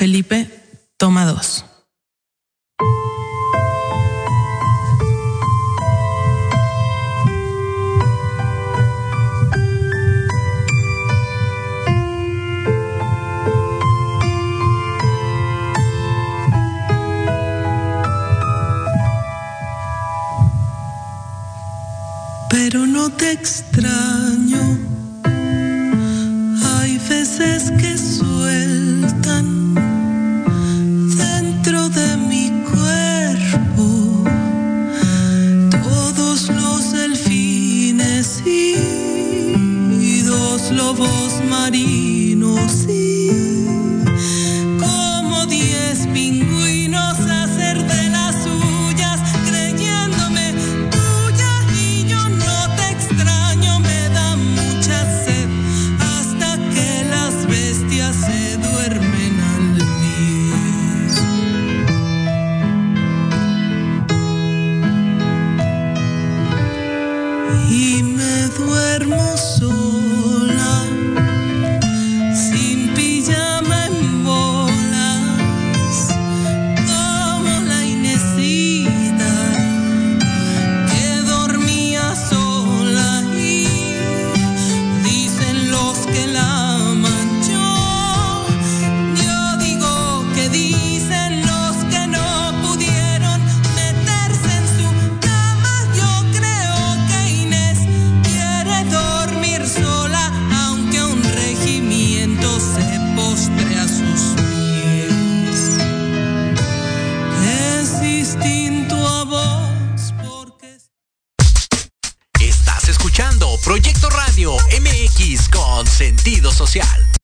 Felipe, toma dos. Pero no te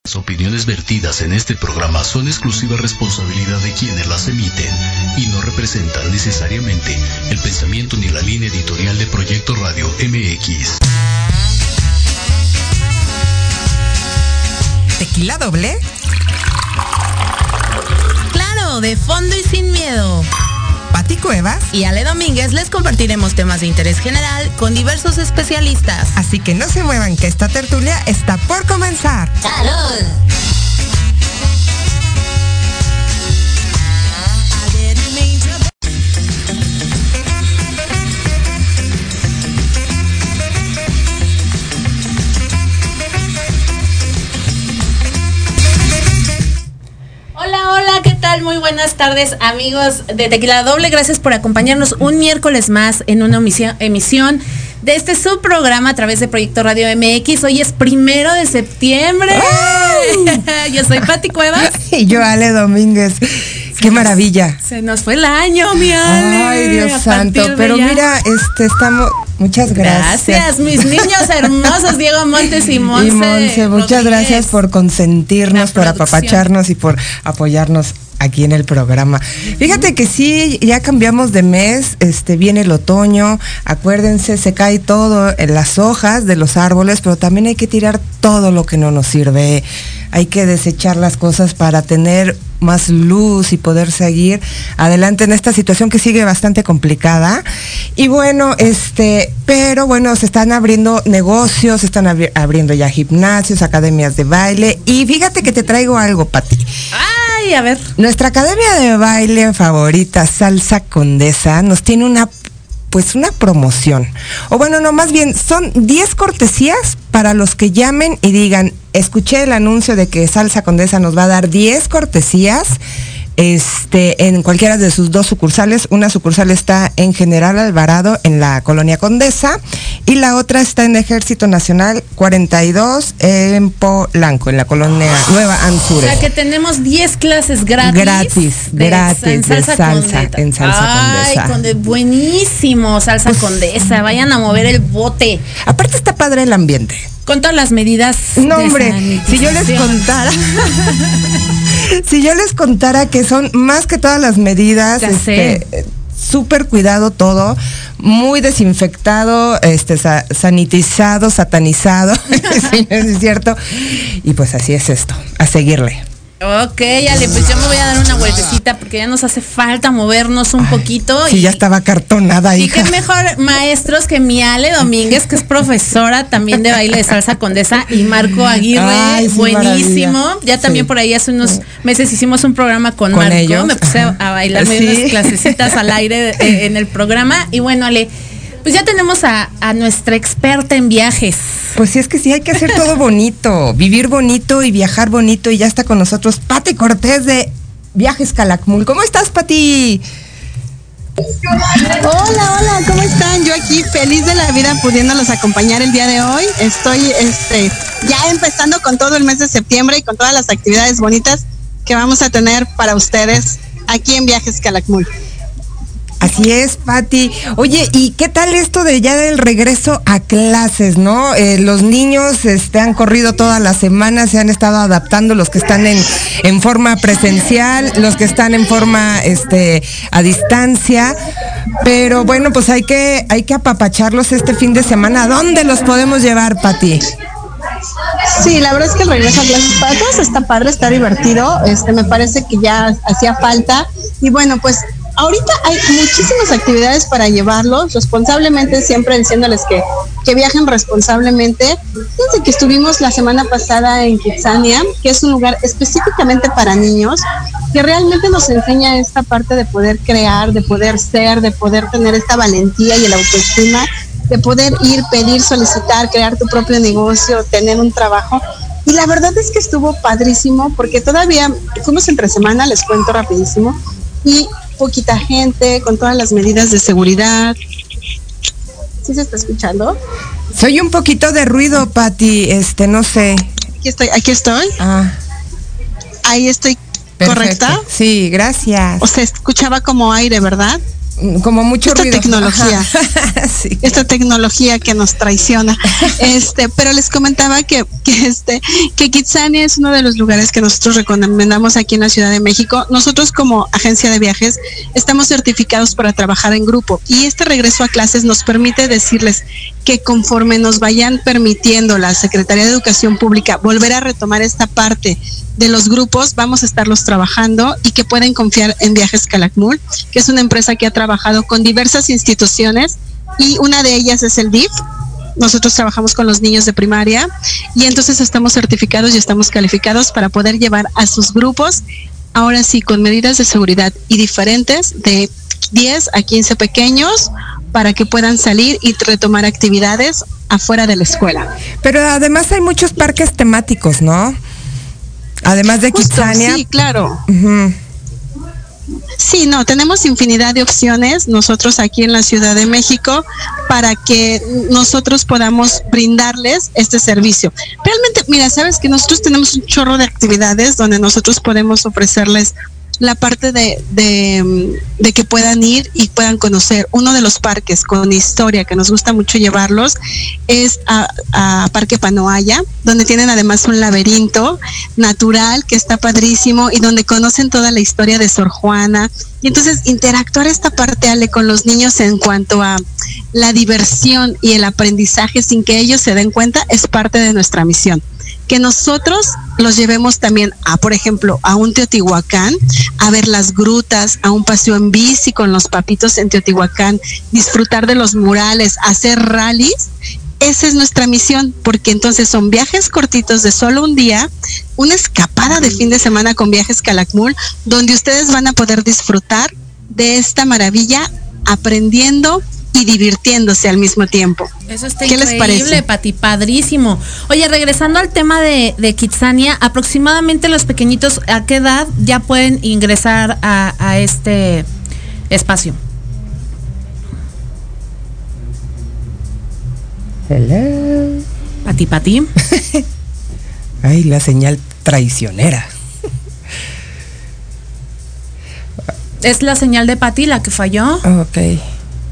Las opiniones vertidas en este programa son exclusiva responsabilidad de quienes las emiten y no representan necesariamente el pensamiento ni la línea editorial de Proyecto Radio MX. ¿Tequila doble? Claro, de fondo y sin miedo. ¿Pati Cuevas? Y Ale Domínguez les compartiremos temas de interés general con diversos especialistas. Así que no se muevan que esta tertulia está por comenzar. ¡Salud! Buenas tardes, amigos de Tequila Doble. Gracias por acompañarnos un miércoles más en una emisión de este subprograma a través de Proyecto Radio MX. Hoy es primero de septiembre. Yo soy Pati Cuevas. Y yo, Ale Domínguez. Qué maravilla. Se nos fue el año, mi Ale. Ay, Dios santo. Pero ya. mira, este estamos. Muchas gracias. Gracias, mis niños hermosos, Diego Montes y Monse. Y Monse, muchas gracias por consentirnos, por apapacharnos y por apoyarnos aquí en el programa. Fíjate que sí, ya cambiamos de mes, este viene el otoño, acuérdense, se cae todo en las hojas de los árboles, pero también hay que tirar todo lo que no nos sirve. Hay que desechar las cosas para tener más luz y poder seguir adelante en esta situación que sigue bastante complicada. Y bueno, este, pero bueno, se están abriendo negocios, se están abri- abriendo ya gimnasios, academias de baile. Y fíjate que te traigo algo, Pati. Ay, a ver. Nuestra academia de baile favorita, Salsa Condesa, nos tiene una pues una promoción. O bueno, no, más bien son 10 cortesías para los que llamen y digan, escuché el anuncio de que Salsa Condesa nos va a dar 10 cortesías este, en cualquiera de sus dos sucursales. Una sucursal está en General Alvarado, en la colonia Condesa, y la otra está en Ejército Nacional 42, en Polanco, en la colonia Nueva O Anzures. sea que tenemos 10 clases gratis. Gratis, gratis, de salsa, en salsa Ay, condesa. conde- buenísimo, salsa Pues- condesa. Vayan a mover el bote. Aparte está padre el ambiente. Con todas las medidas. No, de hombre, si yo les contara, si yo les contara que son más que todas las medidas, Ya este, súper cuidado todo, muy desinfectado, este, sa- sanitizado, satanizado, sí, ¿no es cierto? Y pues así es esto, a seguirle. Ok, Ale, pues yo me voy a dar una vueltecita porque ya nos hace falta movernos un poquito. Sí, ya estaba cartonada, Y hija. qué mejor maestros que mi Ale Domínguez, que es profesora también de baile de salsa condesa, y Marco Aguirre, Ay, sí, buenísimo. maravilla. Ya también Sí. por ahí hace unos meses hicimos un programa con, Con Marco. ellos, Me puse ajá. a bailarme Sí. unas clasecitas al aire eh, en el programa. Y bueno, Ale, pues ya tenemos a, a nuestra experta en viajes. Pues sí, es que sí, hay que hacer todo bonito, vivir bonito y viajar bonito. Y ya está con nosotros Pati Cortés de Viajes Calakmul. ¿Cómo estás, Pati? Hola, hola, ¿cómo están? Yo aquí feliz de la vida pudiéndolos acompañar el día de hoy. Estoy este ya empezando con todo el mes de septiembre y con todas las actividades bonitas que vamos a tener para ustedes aquí en Viajes Calakmul. Así es, Pati. Oye, ¿y qué tal esto de ya del regreso a clases, no? Eh, los niños este, han corrido toda la semana, se han estado adaptando, los que están en, en forma presencial, los que están en forma este, a distancia. Pero bueno, pues hay que, hay que apapacharlos este fin de semana. ¿A dónde los podemos llevar, Pati? Sí, la verdad es que el regreso a clases para está padre, está divertido. Este, me parece que ya hacía falta. Y bueno, pues ahorita hay muchísimas actividades para llevarlos responsablemente, siempre diciéndoles que, que viajen responsablemente. Fíjense que estuvimos la semana pasada en Kitsania, que es un lugar específicamente para niños, que realmente nos enseña esta parte de poder crear, de poder ser, de poder tener esta valentía y el autoestima de poder ir, pedir, solicitar, crear tu propio negocio, tener un trabajo. Y la verdad es que estuvo padrísimo porque todavía fuimos entre semana, les cuento rapidísimo, y poquita gente, con todas las medidas de seguridad. ¿Sí se está escuchando? Soy un poquito de ruido, Pati, este, no sé. Aquí estoy, aquí estoy, Ah, ahí estoy, perfecto. ¿correcta? Sí, gracias. O sea, escuchaba como aire, ¿verdad? Como mucho Esta ruido. tecnología. Sí. esta tecnología que nos traiciona. Este, pero les comentaba que, que este, que Kitsania es uno de los lugares que nosotros recomendamos aquí en la Ciudad de México. Nosotros como agencia de viajes estamos certificados para trabajar en grupo y este regreso a clases nos permite decirles que conforme nos vayan permitiendo la Secretaría de Educación Pública volver a retomar esta parte de los grupos, vamos a estarlos trabajando y que pueden confiar en Viajes Calakmul, que es una empresa que ha trabajado con diversas instituciones y una de ellas es el DIF. Nosotros trabajamos con los niños de primaria y entonces estamos certificados y estamos calificados para poder llevar a sus grupos, ahora sí, con medidas de seguridad y diferentes de 10 a 15 pequeños para que puedan salir y retomar actividades afuera de la escuela. Pero además hay muchos parques temáticos, ¿no? Además de Justo, Kitsania. sí, claro. ujú. Sí, no, tenemos infinidad de opciones nosotros aquí en la Ciudad de México para que nosotros podamos brindarles este servicio. Realmente, mira, sabes que nosotros tenemos un chorro de actividades donde nosotros podemos ofrecerles la parte de, de, mm, de que puedan ir y puedan conocer uno de los parques con historia que nos gusta mucho llevarlos es a, Parque Panoaya, donde tienen además un laberinto natural que está padrísimo y donde conocen toda la historia de Sor Juana. Y entonces interactuar esta parte, Ale, con los niños en cuanto a la diversión y el aprendizaje sin que ellos se den cuenta es parte de nuestra misión que nosotros los llevemos también a, por ejemplo, a un Teotihuacán, a ver las grutas, a un paseo en bici con los papitos en Teotihuacán, disfrutar de los murales, hacer rallies. Esa es nuestra misión, porque entonces son viajes cortitos de solo un día, una escapada de fin de semana con viajes Calakmul, donde ustedes van a poder disfrutar de esta maravilla aprendiendo y divirtiéndose al mismo tiempo. Eso está ¿Qué les increíble, parece? Pati, padrísimo. Oye, regresando al tema de, de Kitsania, aproximadamente los pequeñitos, ¿a qué edad ya pueden ingresar a, a este espacio? Hello. Pati, Pati. Ay, la señal traicionera. ¿Es la señal de Pati la que falló? Ok.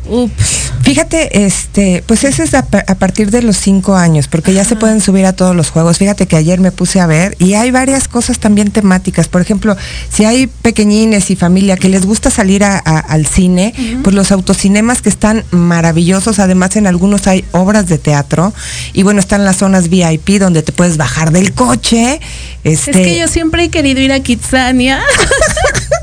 Ups. Fíjate, este, pues ese es a, a partir de los cinco años, porque ya se pueden subir a todos los juegos. Fíjate que ayer me puse a ver y hay varias cosas también temáticas. Por ejemplo, si hay pequeñines y familia que les gusta salir a- a- al cine, pues los autocinemas que están maravillosos. Además, en algunos hay obras de teatro y bueno, están las zonas VIP donde te puedes bajar del coche. Este, Es que yo siempre he querido ir a Kitsania.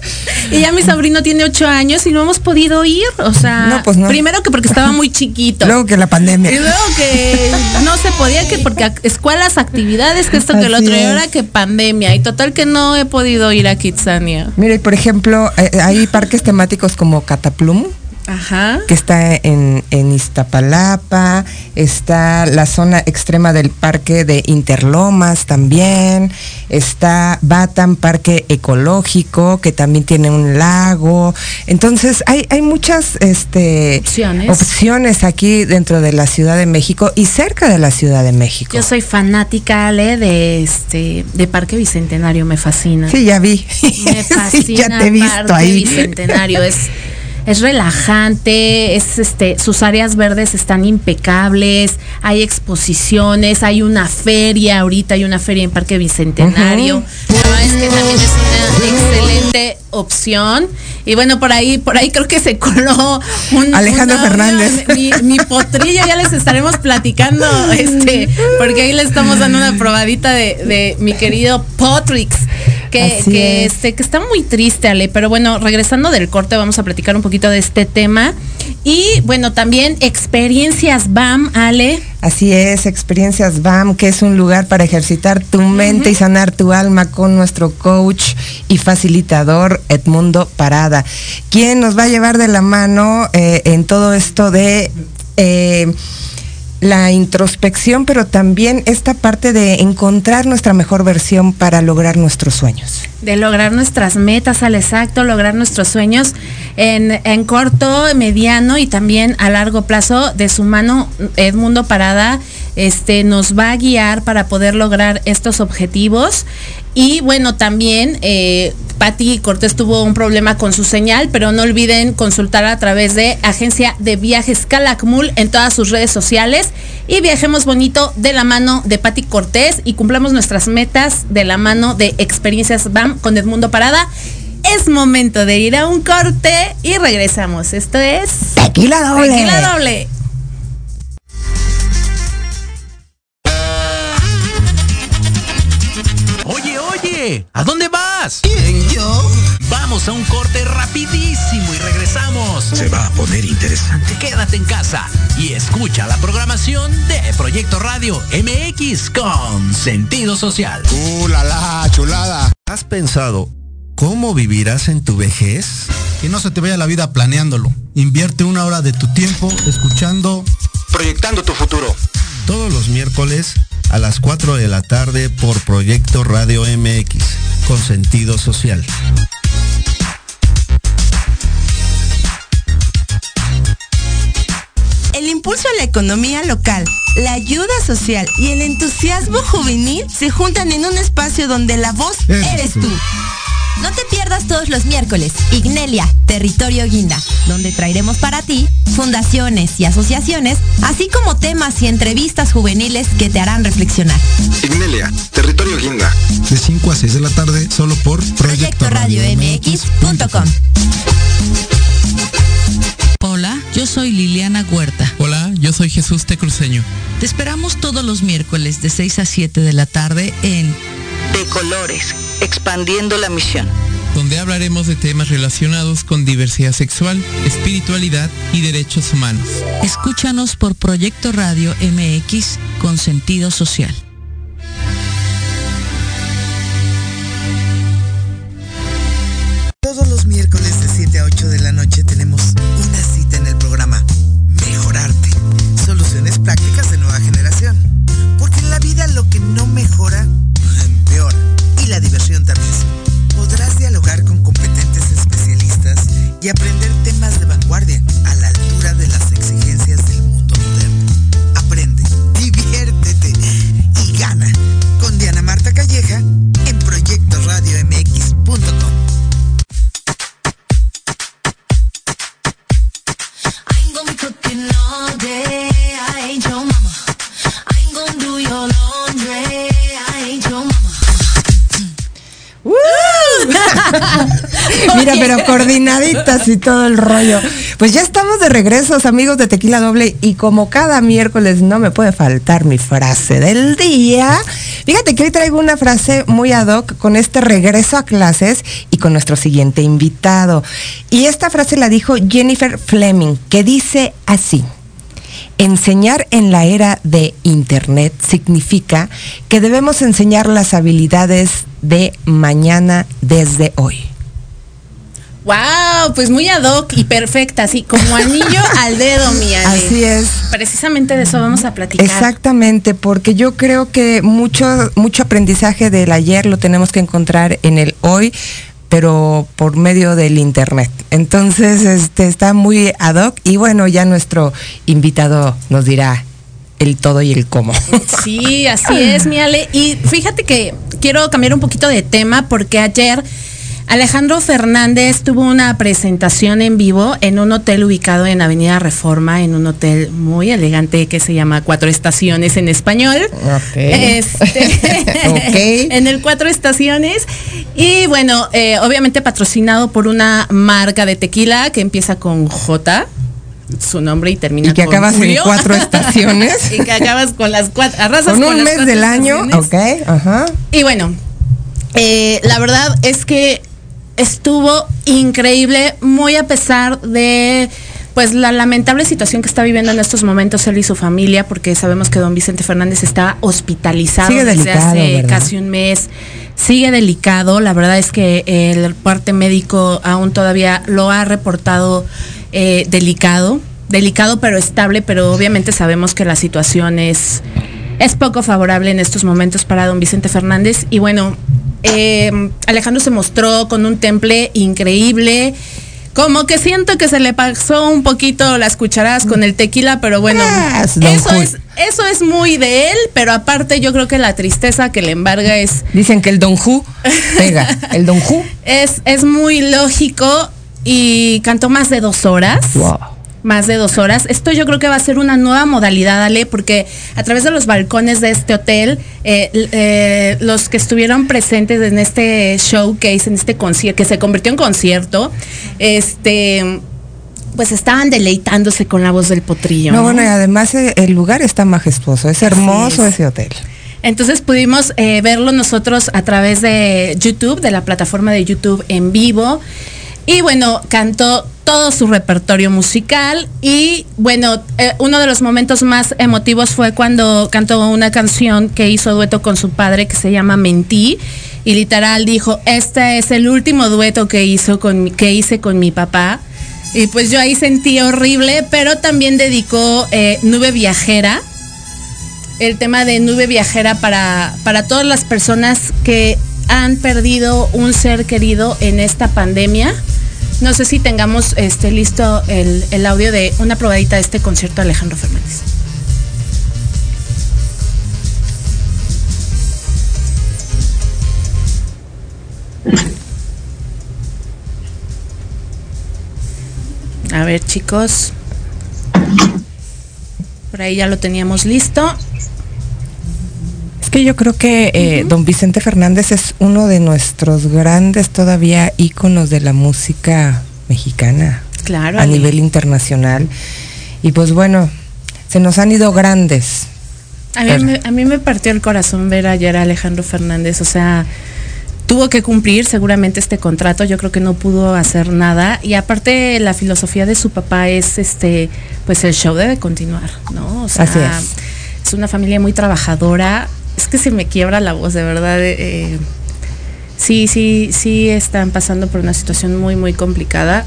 y ya mi sobrino tiene ocho años y no hemos podido ir. O sea, No, pues no. primero que porque estaba muy chiquito. luego que la pandemia. y luego que no se podía que porque escuelas, actividades, que esto, que lo otro, y ahora que pandemia. Y total que no he podido ir a Kitsania. Mira, y por ejemplo, eh, hay parques temáticos como Cataplum, Ajá. que está en, en Iztapalapa, está la zona extrema del parque de Interlomas también, está Batam Parque Ecológico, que también tiene un lago. Entonces, hay, hay muchas este, Opciones. opciones aquí dentro de la Ciudad de México y cerca de la Ciudad de México. Yo soy fanática, Ale, de este, de Parque Bicentenario, me fascina. Sí, ya vi. Me fascina Sí, ya te he visto Parque ahí. Bicentenario. Es, es relajante, es este, sus áreas verdes están impecables, hay exposiciones, hay una feria, ahorita hay una feria en Parque Bicentenario. La verdad es que también es una excelente opción. Y bueno, por ahí, por ahí creo que se coló un Alejandro un. Fernández. Mi, mi potrillo ya les estaremos platicando, este, porque ahí le estamos dando una probadita de, de mi querido Potrix. Que, que, es. este, que está muy triste, Ale. Pero bueno, regresando del corte, vamos a platicar un poquito de este tema. Y bueno, también experiencias BAM, Ale. Así es, Experiencias BAM, que es un lugar para ejercitar tu mente y sanar tu alma con nuestro coach y facilitador Edmundo Parada, quien nos va a llevar de la mano eh, en todo esto de... eh, la introspección, pero también esta parte de encontrar nuestra mejor versión para lograr nuestros sueños. de lograr nuestras metas al exacto, lograr nuestros sueños en, en corto, mediano y también a largo plazo. De su mano, Edmundo Parada este, nos va a guiar para poder lograr estos objetivos. Y bueno, también eh, Patti Cortés tuvo un problema con su señal, pero no olviden consultar a través de Agencia de Viajes Calakmul en todas sus redes sociales. Y viajemos bonito de la mano de Patti Cortés y cumplamos nuestras metas de la mano de Experiencias BAM con Edmundo Parada. Es momento de ir a un corte y regresamos. Esto es Tequila doble. Tequila Doble. ¿A dónde vas? ¿Quién, yo? Vamos a un corte rapidísimo y regresamos. Se va a poner interesante. Quédate en casa y escucha la programación de Proyecto Radio MX con sentido social. ¡Uh, la, la, chulada! ¿Has pensado cómo vivirás en tu vejez? Que no se te vaya la vida planeándolo. Invierte una hora de tu tiempo escuchando Proyectando tu futuro. Todos los miércoles a las 4 de la tarde por Proyecto Radio MX con sentido social. El impulso a la economía local, la ayuda social y el entusiasmo juvenil se juntan en un espacio donde la voz Eres eres tú. No te pierdas todos los miércoles Ignelia, Territorio Guinda, donde traeremos para ti fundaciones y asociaciones, así como temas y entrevistas juveniles que te harán reflexionar. Ignelia, Territorio Guinda. de 5 a 6 de la tarde solo por Proyecto Radio MX.com. Hola, yo soy Liliana Huerta. Hola, yo soy Jesús Tecruceño. Te esperamos todos los miércoles de 6 a 7 de la tarde en De colores, expandiendo la misión. donde hablaremos de temas relacionados con diversidad sexual, espiritualidad y derechos humanos. Escúchanos por Proyecto Radio MX con sentido social. Todos los miércoles de 7 a 8 de la noche tenemos y Mira, pero coordinaditas y todo el rollo. Pues ya estamos de regresos, amigos de Tequila Doble, y como cada miércoles no me puede faltar mi frase del día. Fíjate que hoy traigo una frase muy ad hoc con este regreso a clases y con nuestro siguiente invitado. Y esta frase la dijo Jennifer Fleming, que dice así. Enseñar en la era de Internet significa que debemos enseñar las habilidades de mañana desde hoy. Wow, pues muy ad hoc y perfecta, así como anillo al dedo, mi Ale. Así es. Precisamente de eso vamos a platicar. Exactamente, porque yo creo que mucho, mucho aprendizaje del ayer lo tenemos que encontrar en el hoy, pero por medio del internet. Entonces, este está muy ad hoc y bueno, ya nuestro invitado nos dirá el todo y el cómo. Sí, así es, mi Ale. Y fíjate que quiero cambiar un poquito de tema porque ayer Alejandro Fernández tuvo una presentación en vivo en un hotel ubicado en Avenida Reforma, en un hotel muy elegante que se llama Cuatro Estaciones en español. Ok. Este, En el Cuatro Estaciones. Y bueno, eh, obviamente patrocinado por una marca de tequila que empieza con J su nombre y termina Y que con acabas en cuatro estaciones. y que acabas con las cuatro arrasas Con con un mes del año, ok, ajá. Y bueno, eh, la verdad es que estuvo increíble, muy a pesar de pues la lamentable situación que está viviendo en estos momentos él y su familia, porque sabemos que don Vicente Fernández está hospitalizado Sigue desde delicado, hace ¿verdad? casi un mes. Sigue delicado, la verdad es que el parte médico aún todavía lo ha reportado eh, delicado, delicado pero estable, pero obviamente sabemos que la situación es, es poco favorable en estos momentos para don Vicente Fernández. Y bueno, eh, Alejandro se mostró con un temple increíble. Como que siento que se le pasó un poquito las cucharadas con el tequila, pero bueno, Ah, es eso es, eso es muy de él, pero aparte yo creo que la tristeza que le embarga es, Dicen que el Don Ju pega. El Don Ju. es, es muy lógico y cantó más de dos horas. Wow. Más de dos horas. Esto yo creo que va a ser una nueva modalidad, Ale, porque a través de los balcones de este hotel, eh, eh, los que estuvieron presentes en este showcase, en este concierto, que se convirtió en concierto, este, pues estaban deleitándose con la voz del potrillo. No, ¿no? bueno, y además eh, el lugar está majestuoso, es hermoso es. ese hotel. Entonces pudimos eh, verlo nosotros a través de YouTube, de la plataforma de YouTube en vivo. Y bueno, cantó todo su repertorio musical. Y bueno, eh, uno de los momentos más emotivos fue cuando cantó una canción que hizo dueto con su padre que se llama Mentí. Y literal dijo, este es el último dueto que hizo que hice con mi papá. Y pues yo ahí sentí horrible, pero también dedicó eh, Nube Viajera el tema de nube viajera para, para todas las personas que han perdido un ser querido en esta pandemia. No sé si tengamos este listo el, audio de una probadita de este concierto Alejandro Fernández. A ver, chicos. Por ahí ya lo teníamos listo. Que yo creo que eh, don Vicente Fernández es uno de nuestros grandes todavía íconos de la música mexicana Claro. a Ale. nivel internacional. Y pues bueno, se nos han ido grandes. A mí, me, a mí me partió el corazón ver ayer a Alejandro Fernández, o sea, tuvo que cumplir seguramente este contrato, yo creo que no pudo hacer nada y aparte la filosofía de su papá es este, pues el show debe continuar, ¿no? O sea, Así es. es una familia muy trabajadora, es que se me quiebra la voz, de verdad. eh, sí, sí, sí están pasando por una situación muy, muy complicada.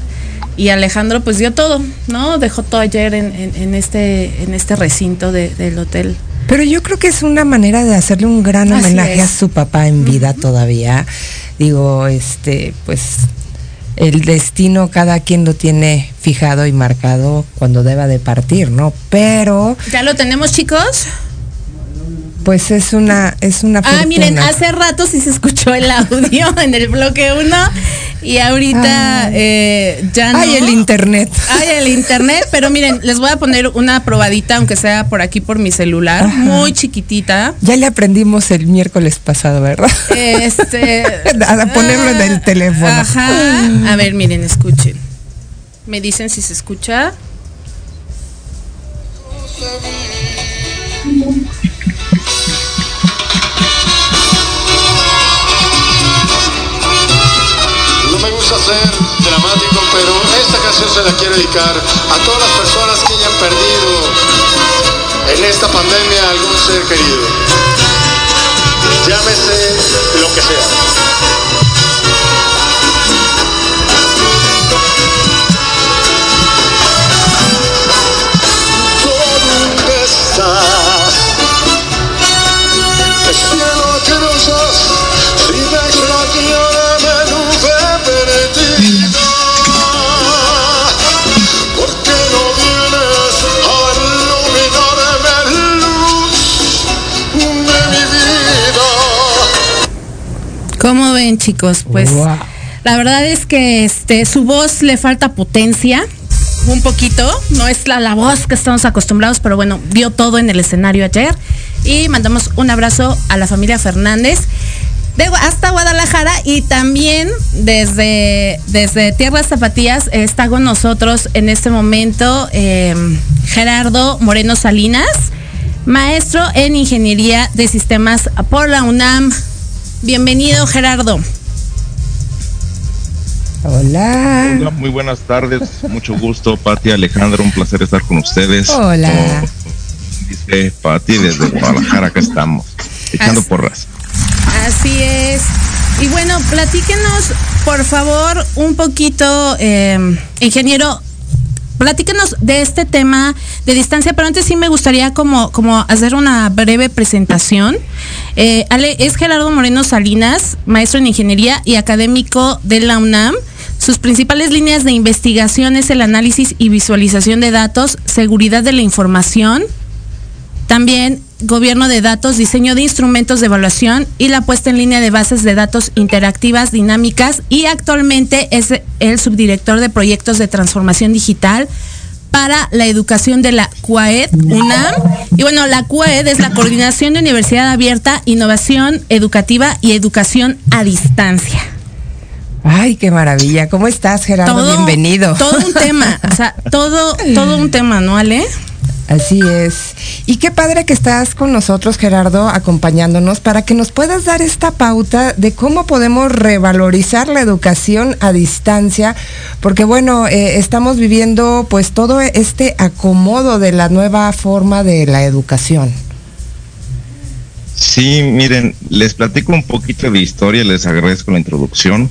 Y Alejandro pues dio todo, ¿no? Dejó todo ayer en, en- en este, en este recinto de- del hotel. Pero yo creo que es una manera de hacerle un gran homenaje a su papá en vida todavía. Digo, este, pues el destino cada quien lo tiene fijado y marcado cuando deba de partir, ¿no? Pero ¿Ya lo tenemos, chicos? Pues es una, es una Ah, miren, hace rato sí se escuchó el audio en el bloque 1 y ahorita Ay. eh, ya no. Ay, el internet. Ay, el internet, pero miren, les voy a poner una probadita, aunque sea por aquí por mi celular, Ajá. muy chiquitita. Ya le aprendimos el miércoles pasado, ¿verdad? Este. A ponerlo en el teléfono. Ajá. A ver, miren, escuchen. Me dicen si se escucha. Ser dramático, pero esta canción se la quiero dedicar a todas las personas que hayan perdido en esta pandemia algún ser querido. Llámese lo que sea. ¿Dónde estás? El cielo que si ¿Cómo ven, chicos? Pues Wow. la verdad es que este su voz le falta potencia. Un poquito, no es la, la voz que estamos acostumbrados, pero bueno, dio todo en el escenario ayer. Y mandamos un abrazo a la familia Fernández de, hasta Guadalajara y también desde, desde Tierras Zapatías está con nosotros en este momento eh, Gerardo Moreno Salinas, maestro en Ingeniería de Sistemas por la UNAM. Bienvenido Gerardo. Hola. Hola, muy buenas tardes, mucho gusto, Pati, Alejandro, un placer estar con ustedes. Hola. Como dice Pati, desde Guadalajara acá estamos, echando Así- porras. Así es. Y bueno, platíquenos, por favor, un poquito, eh, ingeniero, platíquenos de este tema de distancia, pero antes sí me gustaría como, como hacer una breve presentación. Eh, Ale, es Gerardo Moreno Salinas, maestro en ingeniería y académico de la UNAM. Sus principales líneas de investigación es el análisis y visualización de datos, seguridad de la información, también gobierno de datos, diseño de instrumentos de evaluación y la puesta en línea de bases de datos interactivas, dinámicas y actualmente es el subdirector de proyectos de transformación digital para la educación de la CUAED UNAM. Y bueno, la CUAED es la Coordinación de Universidad Abierta, Innovación Educativa y Educación a Distancia. Ay, qué maravilla. ¿Cómo estás, Gerardo? Bienvenido. Todo un tema, o sea, todo, todo un tema, ¿no, Ale? Así es. Y qué padre que estás con nosotros, Gerardo, acompañándonos para que nos puedas dar esta pauta de cómo podemos revalorizar la educación a distancia, porque bueno, eh, estamos viviendo pues todo este acomodo de la nueva forma de la educación. Sí, miren, les platico un poquito de historia, les agradezco la introducción.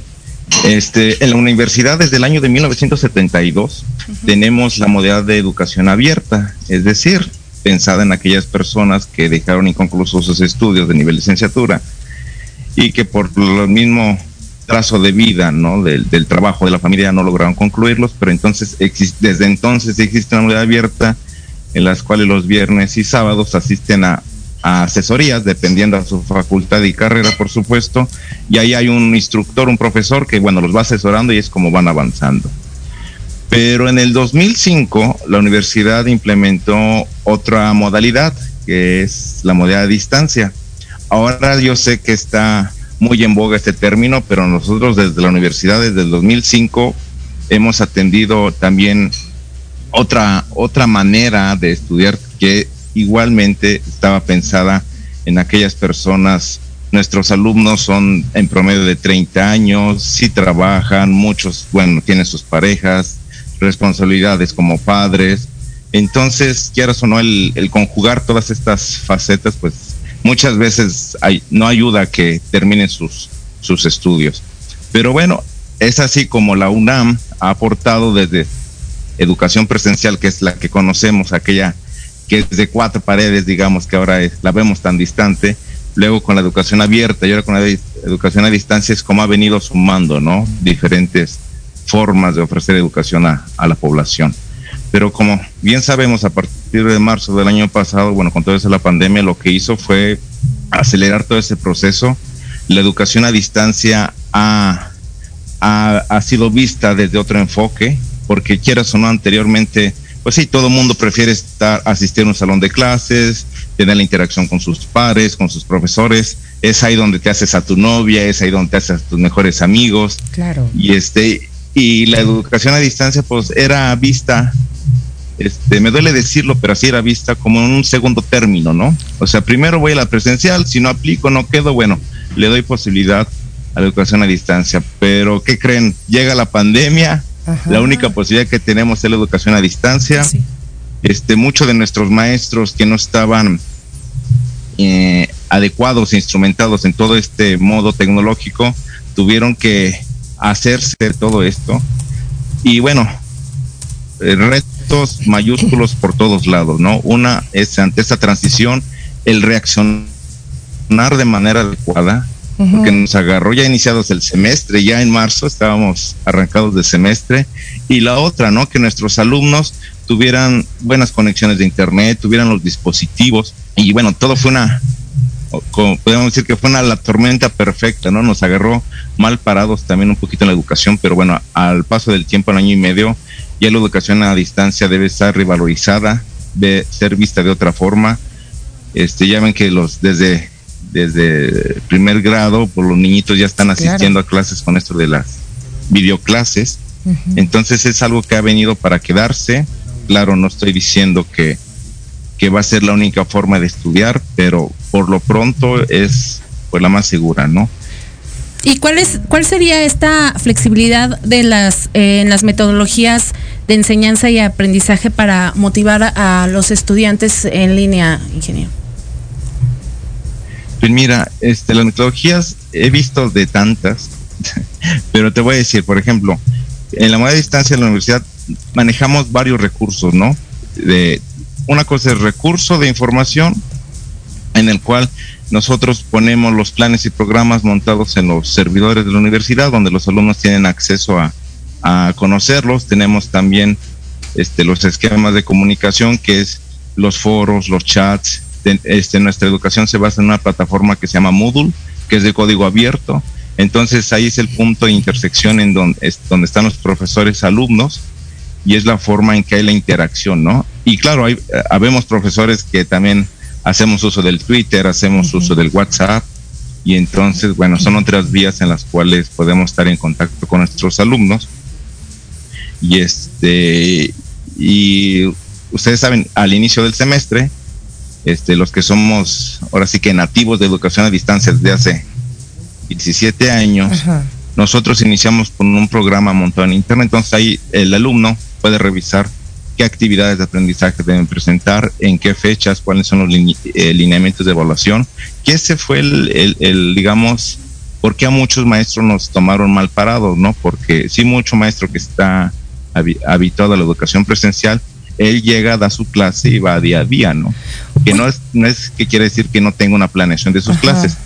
Este, en la universidad desde el año de 1972 tenemos la modalidad de educación abierta, es decir, pensada en aquellas personas que dejaron inconclusos sus estudios de nivel licenciatura y que por lo mismo trazo de vida, ¿no? Del, del trabajo de la familia no lograron concluirlos, pero entonces desde entonces existe una modalidad abierta en las cuales los viernes y sábados asisten a, a asesorías, dependiendo de su facultad y carrera, por supuesto, y ahí hay un instructor, un profesor que, bueno, los va asesorando y es como van avanzando. Pero en el 2005 la universidad implementó otra modalidad, que es la modalidad a distancia. Ahora yo sé que está muy en boga este término, pero nosotros desde la universidad, desde el 2005, hemos atendido también otra, otra manera de estudiar que igualmente estaba pensada en aquellas personas. Nuestros alumnos son en promedio de 30 años, sí trabajan, muchos, bueno, tienen sus parejas, responsabilidades como padres. Entonces, quieras o no, el, conjugar todas estas facetas, pues muchas veces no ayuda a que terminen sus, sus estudios. Pero bueno, es así como la UNAM ha aportado desde educación presencial, que es la que conocemos, aquella que es de cuatro paredes, digamos, que ahora es- la vemos tan distante, luego con la educación abierta y ahora con la educación a distancia es como ha venido sumando, ¿no? Diferentes formas de ofrecer educación a, la población. Pero como bien sabemos, a partir de marzo del año pasado, bueno, con todo eso de la pandemia, lo que hizo fue acelerar todo ese proceso. La educación a distancia ha, ha, ha sido vista desde otro enfoque, porque quieras o no anteriormente, pues sí, todo el mundo prefiere estar, asistir a un salón de clases, tener la interacción con sus pares, con sus profesores, es ahí donde te haces a tu novia, es ahí donde te haces a tus mejores amigos. Claro. Y este, y la educación a distancia, pues era vista, este, me duele decirlo, pero así era vista como en un segundo término, ¿no? O sea, primero voy a la presencial, si no aplico, no quedo, bueno, le doy posibilidad a la educación a distancia. Pero, ¿qué creen? Llega la pandemia, Ajá. la única posibilidad que tenemos es la educación a distancia. Este, muchos de nuestros maestros que no estaban eh, adecuados instrumentados en todo este modo tecnológico tuvieron que hacerse todo esto. Y bueno, eh, retos mayúsculos por todos lados, ¿no? Una es ante esta transición el reaccionar de manera adecuada, porque nos agarró ya iniciados el semestre, ya en marzo estábamos arrancados de semestre, y la otra, ¿no? Que nuestros alumnos tuvieran buenas conexiones de internet, tuvieran los dispositivos, y bueno, todo fue una, como podemos decir que fue una la tormenta perfecta, ¿no? Nos agarró mal parados también un poquito en la educación, pero bueno, al paso del tiempo, al año y medio, ya la educación a distancia debe estar revalorizada, debe ser vista de otra forma. Este, ya ven que los desde desde primer grado, por los niñitos ya están asistiendo a clases con esto de las videoclases. Entonces es algo que ha venido para quedarse. Claro, no estoy diciendo que, que va a ser la única forma de estudiar, pero por lo pronto es pues la más segura, ¿no? ¿Y cuál es cuál sería esta flexibilidad de las eh, en las metodologías de enseñanza y aprendizaje para motivar a los estudiantes en línea, ingeniero? Pues mira, este, las metodologías he visto de tantas, pero te voy a decir, por ejemplo, en la de distancia de la universidad manejamos varios recursos, ¿no? De, una cosa es recurso de información en el cual nosotros ponemos los planes y programas montados en los servidores de la universidad, donde los alumnos tienen acceso a, a conocerlos. Tenemos también este, los esquemas de comunicación, que es los foros, los chats. Ten- Este, nuestra educación se basa en una plataforma que se llama Moodle, que es de código abierto. Entonces ahí es el punto de intersección en donde, es donde están los profesores alumnos y es la forma en que hay la interacción, ¿no? Y claro, hay, habemos profesores que también hacemos uso del Twitter, hacemos uso del WhatsApp y entonces, bueno, son otras vías en las cuales podemos estar en contacto con nuestros alumnos. Y este, y ustedes saben, al inicio del semestre, este, los que somos ahora sí que nativos de educación a distancia desde hace 17 años, Ajá. nosotros iniciamos con un programa montado en internet, entonces ahí el alumno puede revisar qué actividades de aprendizaje deben presentar, en qué fechas, cuáles son los line- eh, lineamientos de evaluación, que ese fue el, el- el, digamos, por qué a muchos maestros nos tomaron mal parados, ¿no? Porque sí, mucho maestro que está habi- habituado a la educación presencial, él llega, da su clase y va día a día, ¿no? Que no es, no es que quiere decir que no tenga una planeación de sus Ajá. clases,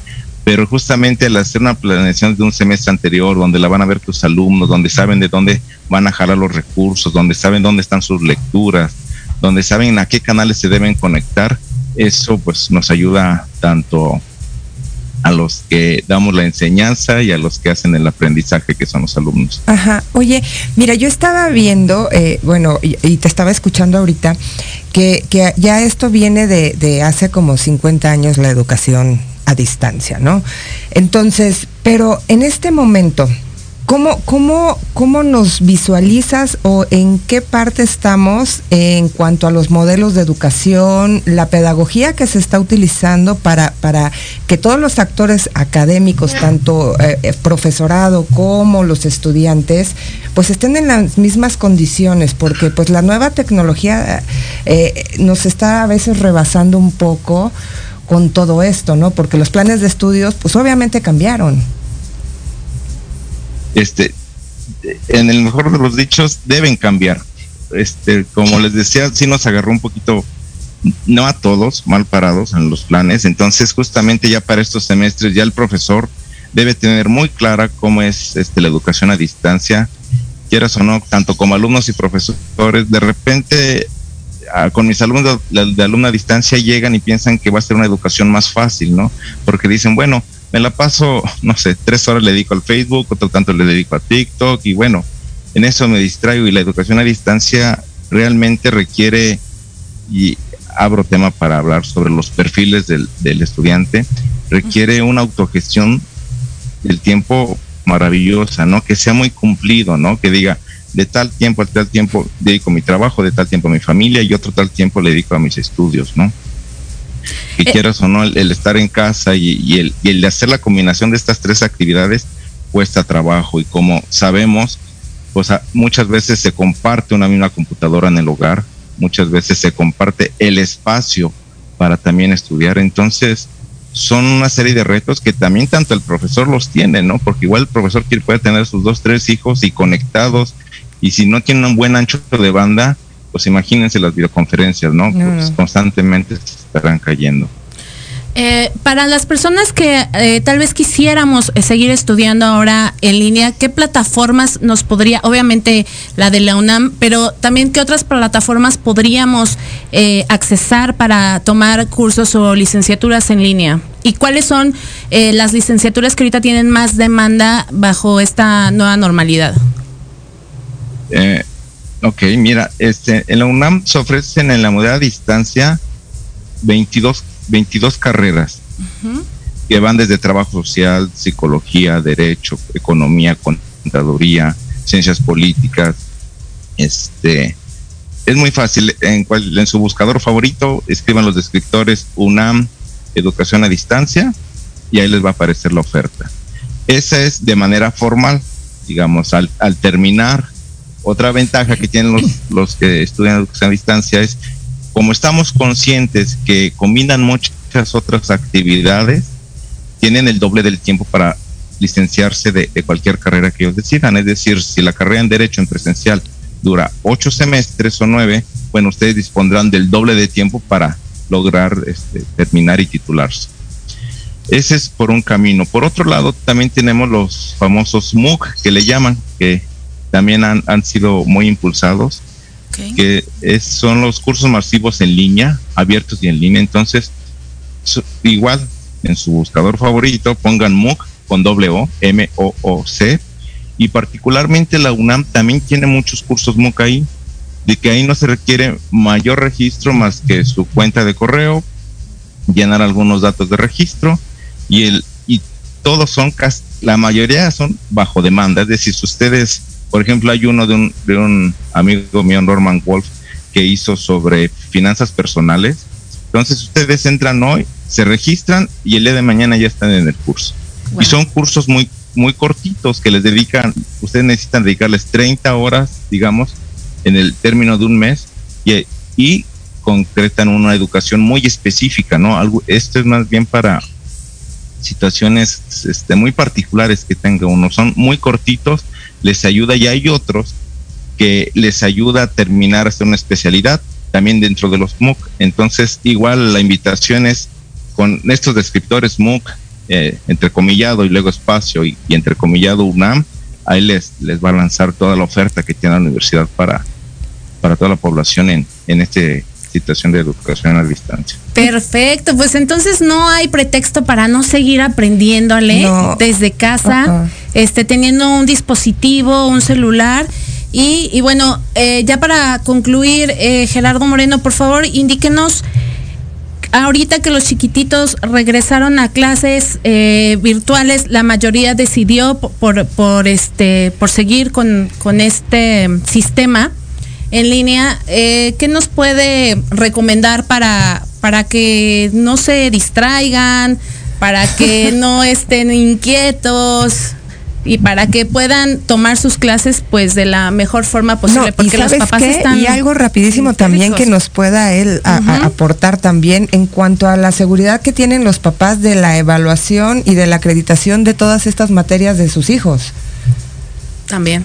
pero justamente al hacer una planeación de un semestre anterior, donde la van a ver tus alumnos, donde saben de dónde van a jalar los recursos, donde saben dónde están sus lecturas, donde saben a qué canales se deben conectar, eso pues nos ayuda tanto a los que damos la enseñanza y a los que hacen el aprendizaje, que son los alumnos. Ajá, oye, mira, yo estaba viendo, eh, bueno, y, y te estaba escuchando ahorita, que, que ya esto viene de, de hace como 50 años la educación a distancia, ¿no? Entonces, pero en este momento, ¿cómo, cómo, cómo nos visualizas o en qué parte estamos en cuanto a los modelos de educación, la pedagogía que se está utilizando para, para que todos los actores académicos, tanto eh, eh, profesorado como los estudiantes, pues estén en las mismas condiciones, porque pues la nueva tecnología eh, nos está a veces rebasando un poco con todo esto, ¿no? Porque los planes de estudios, pues obviamente cambiaron. Este en el mejor de los dichos deben cambiar. Este como les decía sí nos agarró un poquito no a todos mal parados en los planes. Entonces justamente ya para estos semestres ya el profesor debe tener muy clara cómo es este la educación a distancia quieras o no tanto como alumnos y profesores. De repente con mis alumnos la- de alumna a distancia llegan y piensan que va a ser una educación más fácil, ¿no? Porque dicen, bueno, me la paso, no sé, tres horas le dedico al Facebook, otro tanto le dedico a TikTok y bueno, en eso me distraigo y la educación a distancia realmente requiere, y abro tema para hablar sobre los perfiles del, del estudiante, requiere una autogestión del tiempo maravillosa, ¿no? Que sea muy cumplido, ¿no? Que diga, de tal tiempo a tal tiempo dedico mi trabajo, de tal tiempo a mi familia y otro tal tiempo le dedico a mis estudios, ¿no? Que quieras o no, el, el estar en casa y, y el, y el de hacer la combinación de estas tres actividades cuesta trabajo y como sabemos, pues muchas veces se comparte una misma computadora en el hogar, muchas veces se comparte el espacio para también estudiar, entonces son una serie de retos que también tanto el profesor los tiene, ¿no? Porque igual el profesor quiere puede tener sus dos, tres hijos y conectados, y si no tiene un buen ancho de banda, pues imagínense las videoconferencias, ¿no? No, Pues no. constantemente se estarán cayendo. Eh, para las personas que eh, tal vez quisiéramos eh, seguir estudiando ahora en línea, ¿qué plataformas nos podría, obviamente la de la UNAM, pero también qué otras plataformas podríamos eh, accesar para tomar cursos o licenciaturas en línea? ¿Y cuáles son eh, las licenciaturas que ahorita tienen más demanda bajo esta nueva normalidad? Ok, mira, este, en la UNAM se ofrecen en la modalidad distancia 22, 22 carreras que van desde trabajo social, psicología, derecho, economía, contaduría, ciencias políticas. Este, es muy fácil. En, cual, en su buscador favorito escriban los descriptores UNAM Educación a Distancia y ahí les va a aparecer la oferta. Esa es de manera formal, digamos, al, al terminar. Otra ventaja que tienen los, los que estudian educación a distancia es, como estamos conscientes que combinan muchas otras actividades, tienen el doble del tiempo para licenciarse de, cualquier carrera que ellos decidan. Es decir, si la carrera en Derecho en presencial dura ocho semestres o nueve, bueno, ustedes dispondrán del doble de tiempo para lograr este, terminar y titularse. Ese es por un camino. Por otro lado, también tenemos los famosos MOOC que le llaman, que también han, han sido muy impulsados, que es- son los cursos masivos en línea, abiertos y en línea. Entonces, su- igual en su buscador favorito pongan MOOC con doble O, M-O-O-C, y particularmente la UNAM también tiene muchos cursos MOOC ahí, de que ahí no se requiere mayor registro más que su cuenta de correo, llenar algunos datos de registro y el y todos son cas- la mayoría son bajo demanda, es decir, si ustedes, por ejemplo, hay uno de un, de un amigo mío, Norman Wolf, que hizo sobre finanzas personales. Entonces ustedes entran hoy, se registran y el día de mañana ya están en el curso. Y son cursos muy muy cortitos que les dedican, ustedes necesitan dedicarles 30 horas, digamos, en el término de un mes y, y concretan una educación muy específica, ¿no? Algo, esto es más bien para situaciones este, muy particulares que tenga uno. Son muy cortitos, les ayuda y hay otros que les ayuda a terminar hasta una especialidad también dentro de los MOOC. Entonces, igual la invitación es con estos descriptores MOOC, eh, entrecomillado y luego espacio y, y entrecomillado UNAM, ahí les, les va a lanzar toda la oferta que tiene la universidad para, para toda la población en, en esta situación de educación a distancia. Perfecto, pues entonces no hay pretexto para no seguir aprendiéndole No. desde casa. Este, teniendo un dispositivo, un celular. Y, y bueno, eh, ya para concluir, eh, Gerardo Moreno, por favor, indíquenos, ahorita que los chiquititos regresaron a clases eh, virtuales, la mayoría decidió po- por, por, este, por seguir con, con este sistema en línea, eh, ¿qué nos puede recomendar para, para que no se distraigan, para que no estén inquietos y para que puedan tomar sus clases pues de la mejor forma posible? No, y porque los ¿sabes papás qué? están y algo rapidísimo también que nos pueda él a- a- Ujú. aportar también en cuanto a la seguridad que tienen los papás de la evaluación y de la acreditación de todas estas materias de sus hijos. también.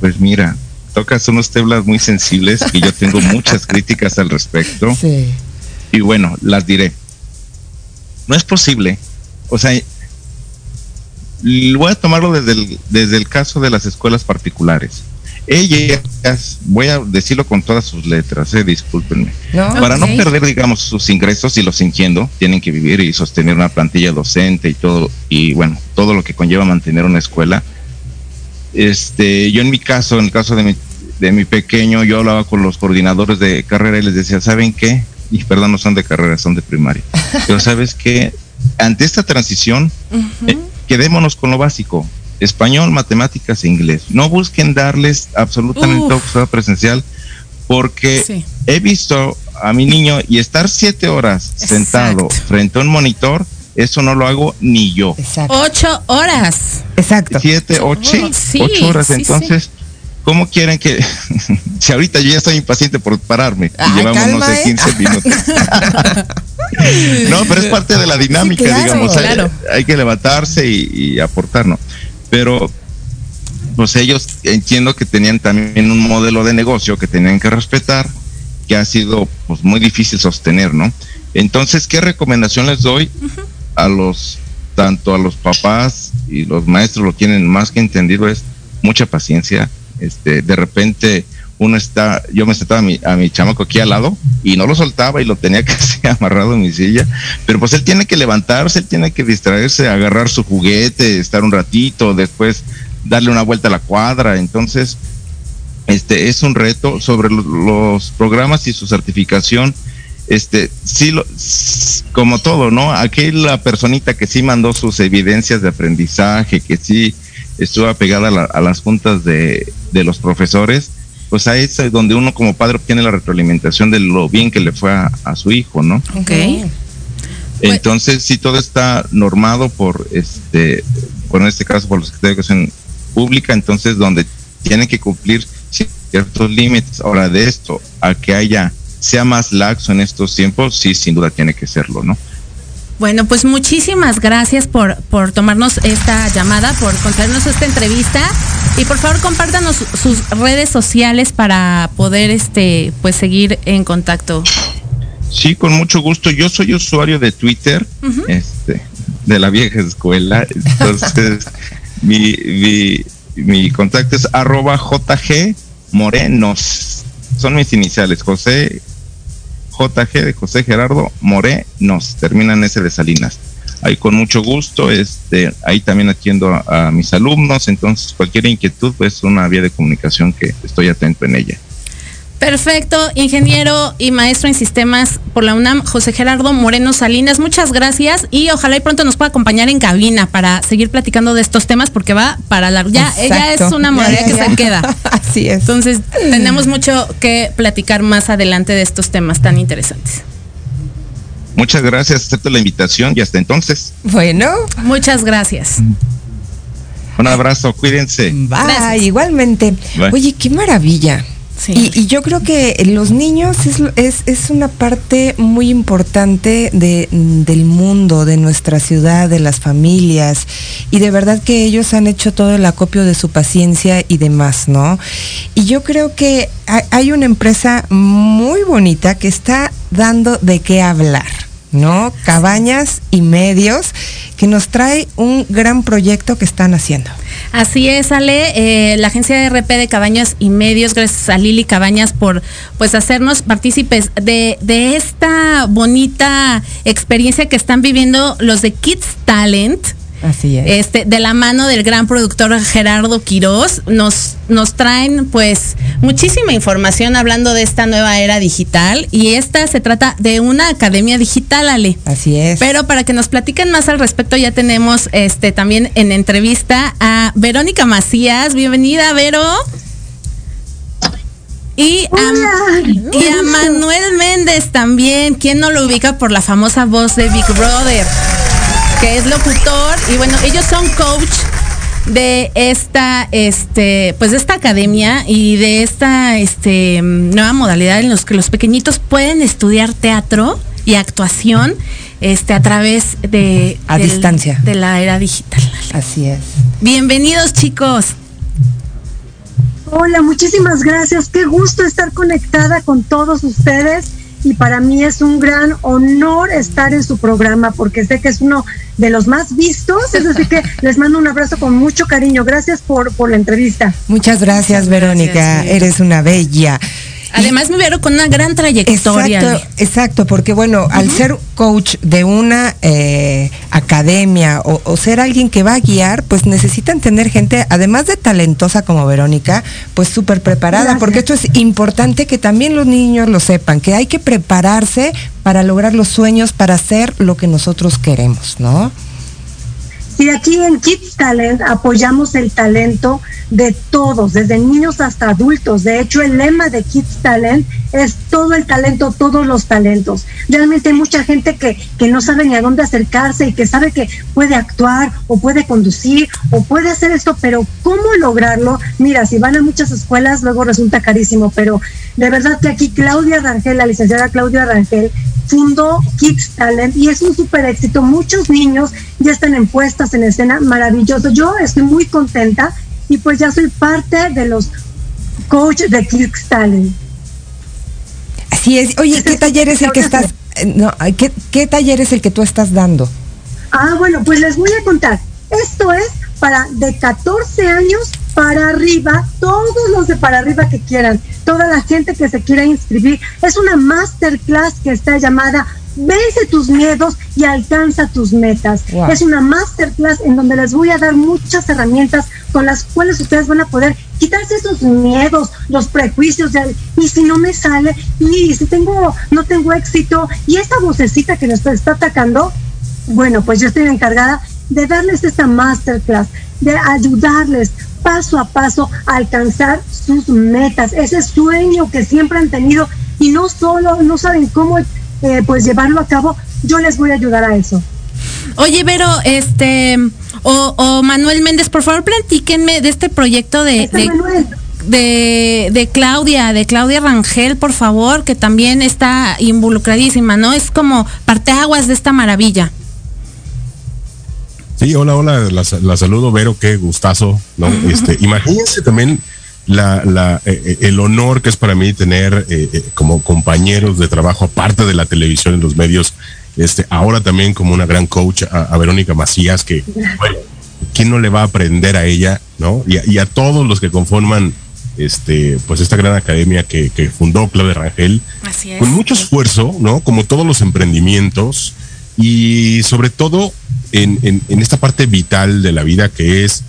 Pues mira, tocas unos temas muy sensibles y yo tengo muchas críticas al respecto. Sí. Y bueno, las diré. No es posible. O sea, voy a tomarlo desde el, desde el caso de las escuelas particulares. Ellas, voy a decirlo con todas sus letras, eh, discúlpenme. No, Para ok. no perder, digamos, sus ingresos, y los entiendo, tienen que vivir y sostener una plantilla docente y todo, y bueno, todo lo que conlleva mantener una escuela. Este, yo en mi caso, en el caso de mi, de mi pequeño, yo hablaba con los coordinadores de carrera y les decía, ¿saben qué? Y perdón, no son de carrera, son de primaria. Pero ¿sabes qué? Ante esta transición, eh, quedémonos con lo básico. Español, matemáticas e inglés. No busquen darles absolutamente todo presencial, porque he visto a mi niño y estar siete horas sentado frente a un monitor, eso no lo hago ni yo. Ocho horas. Exacto. Siete, ocho, Sí, ocho horas. sí, Entonces, ¿cómo quieren que.? si ahorita yo ya estoy impaciente por pararme y Ay, llevamos, calma, no sé, ¿eh? 15 minutos. no, pero es parte de la dinámica, Sí, claro, digamos. hay- claro. Hay, que levantarse y, y aportar, ¿no? Pero, pues ellos entiendo que tenían también un modelo de negocio que tenían que respetar, que ha sido pues muy difícil sostener, ¿no? Entonces, ¿qué recomendación les doy a los, tanto a los papás y los maestros lo tienen más que entendido es mucha paciencia. Este, de repente uno está, yo me sentaba a mi, a mi chamaco aquí al lado y no lo soltaba y lo tenía casi amarrado en mi silla, pero pues él tiene que levantarse, él tiene que distraerse, agarrar su juguete, estar un ratito, después darle una vuelta a la cuadra, entonces este es un reto sobre lo- los programas y su certificación. Este, sí, lo, como todo, ¿no? Aquí la personita que sí mandó sus evidencias de aprendizaje, que sí estuvo apegada a, la- a las juntas de, de los profesores, pues ahí es donde uno como padre obtiene la retroalimentación de lo bien que le fue a, a su hijo, ¿no? Ok. Entonces, sí, todo está normado por este, por en este caso, por la Secretaría de Educación Pública, entonces donde tienen que cumplir ciertos límites. Ahora, de esto a que haya, sea más laxo en estos tiempos, sí, sin duda tiene que serlo, ¿no? Bueno, pues muchísimas gracias por, por tomarnos esta llamada, por concedernos esta entrevista y por favor compártanos sus redes sociales para poder este pues seguir en contacto. Sí, con mucho gusto. Yo soy usuario de Twitter, este, de la vieja escuela. Entonces, mi, mi, mi contacto es arroba JG Morenos. Son mis iniciales, José JG de José Gerardo Morenos. Terminan ese de Salinas. Ahí con mucho gusto, este, ahí también atiendo a, mis alumnos, entonces cualquier inquietud, pues una vía de comunicación que estoy atento en ella. Perfecto, ingeniero y maestro en sistemas por la UNAM, José Gerardo Moreno Salinas, muchas gracias y ojalá y pronto nos pueda acompañar en cabina para seguir platicando de estos temas porque va para la ya ella es una modalidad Ya, que ya, se queda. Así es. Entonces, tenemos mucho que platicar más adelante de estos temas tan interesantes. Muchas gracias, acepto la invitación y hasta entonces. Bueno. Muchas gracias. Un abrazo, cuídense. Bye, igualmente. Bye. Oye, qué maravilla. Y, y yo creo que los niños es, es, es una parte muy importante de, del mundo, de nuestra ciudad, de las familias, y de verdad que ellos han hecho todo el acopio de su paciencia y demás, ¿no? Y yo creo que hay, hay una empresa muy bonita que está dando de qué hablar. ¿No? Cabañas y medios que nos trae un gran proyecto que están haciendo. Así es, Ale, eh, la agencia RP de Cabañas y Medios, gracias a Lili Cabañas por pues hacernos partícipes de, de esta bonita experiencia que están viviendo los de Kids Talent. Así es. Este, de la mano del gran productor Gerardo Quirós, nos, nos traen pues muchísima información hablando de esta nueva era digital y esta se trata de una academia digital, Ale. Así es. Pero para que nos platiquen más al respecto ya tenemos este también en entrevista a Verónica Macías. Bienvenida, Vero. Y a, y a Manuel Méndez también, quien no lo ubica por la famosa voz de Big Brother, que es locutor y bueno, ellos son coach de esta este pues de esta academia y de esta este nueva modalidad en los que los pequeñitos pueden estudiar teatro y actuación este a través de A del- distancia. de la era digital. Así es. Bienvenidos, chicos. Hola, muchísimas gracias. Qué gusto estar conectada con todos ustedes y para mí es un gran honor estar en su programa porque sé que es uno de los más vistos, es decir que les mando un abrazo con mucho cariño. Gracias por, por la entrevista. Muchas gracias, Verónica. Eres una bella. Además me vieron con una gran trayectoria. Exacto, exacto porque bueno, al ser coach de una eh, academia o, o, ser alguien que va a guiar, pues necesitan tener gente, además de talentosa como Verónica, pues súper preparada, Gracias. porque esto es importante que también los niños lo sepan, que hay que prepararse para lograr los sueños, para hacer lo que nosotros queremos, ¿no? Sí, aquí en Kids Talent apoyamos el talento de todos, desde niños hasta adultos. De hecho, el lema de Kids Talent es todo el talento, todos los talentos. Realmente hay mucha gente que, que no sabe ni a dónde acercarse y que sabe que puede actuar o puede conducir o puede hacer esto, pero ¿cómo lograrlo? Mira, si van a muchas escuelas, luego resulta carísimo, pero de verdad que aquí Claudia Rangel, la licenciada Claudia Rangel, fundó Kids Talent y es un súper éxito. Muchos niños ya están en puestas en escena, maravilloso. Yo estoy muy contenta y pues ya soy parte de los coaches de Kids Talent. Así es. Oye, ¿qué taller es el que estás, eh, no, ¿qué, qué taller es el que tú estás dando? Ah, bueno, pues les voy a contar. Esto es para de 14 años para arriba, todos los de para arriba que quieran, toda la gente que se quiera inscribir. Es una masterclass que está llamada Vence tus miedos y alcanza tus metas. Wow. Es una masterclass en donde les voy a dar muchas herramientas con las cuales ustedes van a poder quitarse esos miedos, los prejuicios de y si no me sale, y si tengo, no tengo éxito, y esa vocecita que nos está atacando, bueno, pues yo estoy encargada de darles esta masterclass, de ayudarles paso a paso a alcanzar sus metas, ese sueño que siempre han tenido y no solo, no saben cómo eh, pues llevarlo a cabo, yo les voy a ayudar a eso. Oye, Vero, este, o, o Manuel Méndez, por favor, platíquenme de este proyecto de, Este de, Manuel. de, de Claudia, de Claudia Rangel, por favor, que también está involucradísima, ¿no? Es como parteaguas de esta maravilla. Sí, hola, hola, la, la saludo, Vero, qué gustazo, ¿no? Este, imagínense también la, la, eh, el honor que es para mí tener eh, eh, como compañeros de trabajo, aparte de la televisión y los medios, este, ahora también como una gran coach a, a Verónica Macías, que, bueno, ¿quién no le va a aprender a ella, ¿no? Y a, y a todos los que conforman este, pues esta gran academia que, que fundó Claudia Rangel, Así es. con mucho esfuerzo, ¿no? Como todos los emprendimientos y sobre todo en, en, en esta parte vital de la vida que es eh,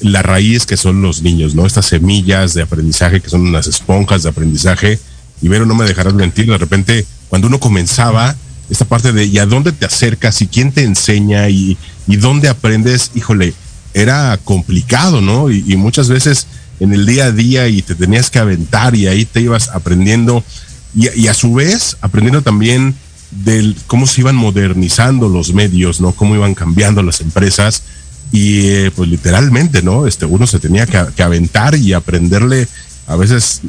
la raíz que son los niños, ¿no? Estas semillas de aprendizaje que son unas esponjas de aprendizaje. Y Vero, no me dejarás mentir, de repente, cuando uno comenzaba, esta parte de ¿y a dónde te acercas? ¿Y quién te enseña? ¿Y, y dónde aprendes? Híjole, era complicado, ¿no? Y, y muchas veces en el día a día y te tenías que aventar y ahí te ibas aprendiendo y, y a su vez aprendiendo también del cómo se iban modernizando los medios, ¿no? Cómo iban cambiando las empresas y eh, pues literalmente, ¿no? Este uno se tenía que, aventar y aprenderle a veces,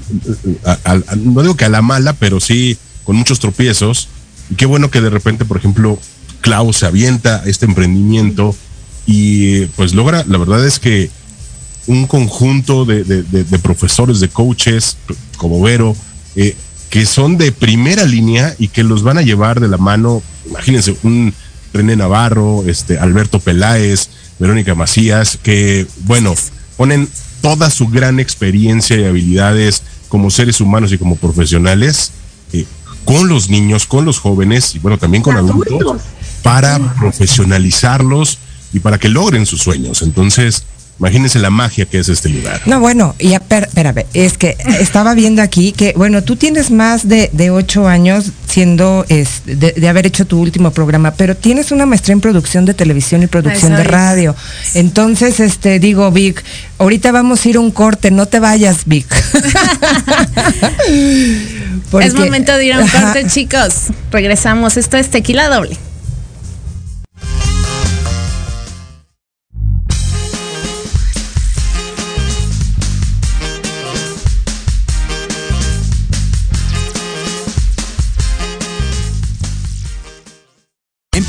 a- no digo que a la mala, pero sí con muchos tropiezos. Y qué bueno que de repente, por ejemplo, Klaus se avienta este emprendimiento y pues logra, la verdad es que un conjunto de profesores, de coaches, como Vero, eh, que son de primera línea y que los van a llevar de la mano, imagínense, un René Navarro, este Alberto Peláez, Verónica Macías, que, bueno, ponen toda su gran experiencia y habilidades como seres humanos y como profesionales eh, con los niños, con los jóvenes y, bueno, también con adultos para profesionalizarlos y para que logren sus sueños. Entonces, imagínense la magia que es este lugar. No, bueno, y espérame, es que estaba viendo aquí que, bueno, tú tienes más de, de ocho años siendo, es, de, de haber hecho tu último programa, pero tienes una maestría en producción de televisión y producción Eso de es. radio. Entonces, este, digo, Vic, ahorita vamos a ir a un corte, no te vayas, Vic. Porque- es momento de ir a un Ajá. corte, chicos. Regresamos. Esto es Tequila Doble.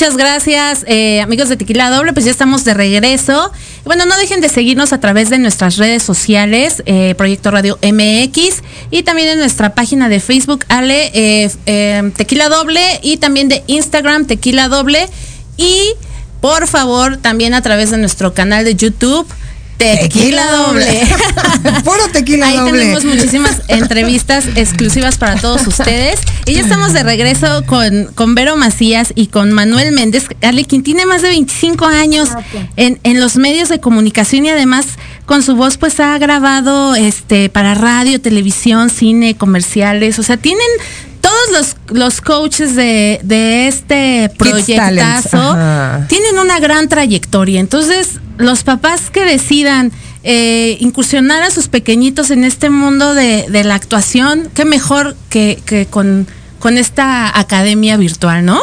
Muchas gracias, eh, amigos de Tequila Doble. Pues ya estamos de regreso. Bueno, no dejen de seguirnos a través de nuestras redes sociales, eh, Proyecto Radio MX, y también en nuestra página de Facebook, Ale eh, eh, Tequila Doble, y también de Instagram, Tequila Doble. Y por favor, también a través de nuestro canal de YouTube. Tequila, doble. Puro tequila Ahí doble. tenemos muchísimas entrevistas exclusivas para todos ustedes. Y ya estamos de regreso con, con Vero Macías y con Manuel Méndez, Ale, quien tiene más de 25 años en, en los medios de comunicación y además con su voz pues ha grabado este para radio, televisión, cine, comerciales. O sea, tienen todos los, los coaches de, de este proyectazo tienen una gran trayectoria. Entonces, los papás que decidan eh, incursionar a sus pequeñitos en este mundo de, de la actuación, qué mejor que, que con, con esta academia virtual, ¿no?